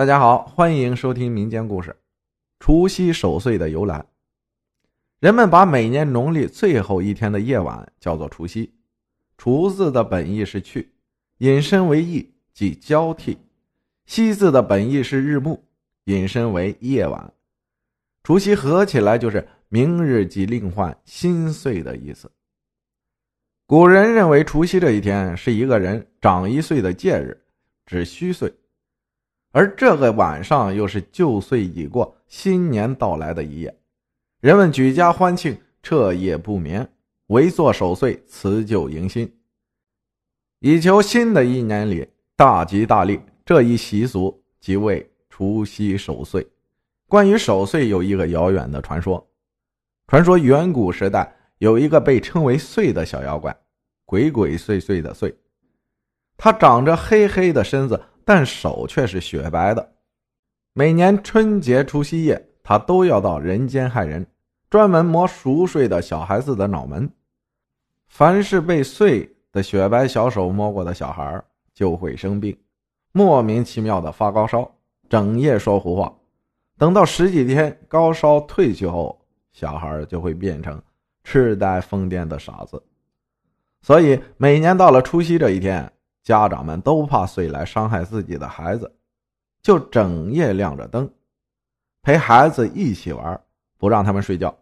大家好，欢迎收听民间故事。除夕守岁的由来，人们把每年农历最后一天的夜晚叫做除夕。除字的本意是去，引申为易，即交替；夕字的本意是日暮，引申为夜晚。除夕合起来就是明日即另换新岁的意思。古人认为除夕这一天是一个人长一岁的戒日，指虚岁。而这个晚上又是旧岁已过、新年到来的一夜，人们举家欢庆，彻夜不眠，围坐守岁，辞旧迎新，以求新的一年里大吉大利。这一习俗即为除夕守岁。关于守岁，有一个遥远的传说。传说远古时代有一个被称为“岁”的小妖怪，鬼鬼祟祟的“岁”，他长着黑黑的身子。但手却是雪白的。每年春节除夕夜，他都要到人间害人，专门摸熟睡的小孩子的脑门。凡是被碎的雪白小手摸过的小孩，就会生病，莫名其妙的发高烧，整夜说胡话。等到十几天高烧退去后，小孩就会变成痴呆疯癫的傻子。所以每年到了除夕这一天。家长们都怕岁来伤害自己的孩子，就整夜亮着灯，陪孩子一起玩，不让他们睡觉。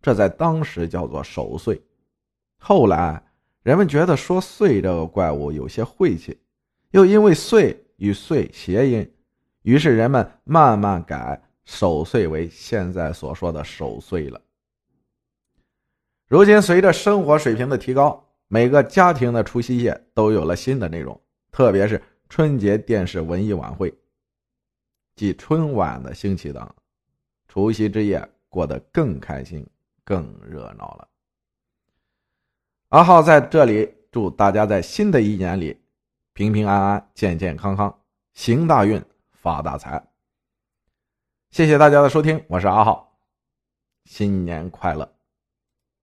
这在当时叫做守岁。后来人们觉得说“岁”这个怪物有些晦气，又因为“岁”与“岁”谐音，于是人们慢慢改守岁为现在所说的守岁了。如今随着生活水平的提高。每个家庭的除夕夜都有了新的内容，特别是春节电视文艺晚会，即春晚的兴起等，除夕之夜过得更开心、更热闹了。阿浩在这里祝大家在新的一年里平平安安、健健康康、行大运、发大财。谢谢大家的收听，我是阿浩，新年快乐。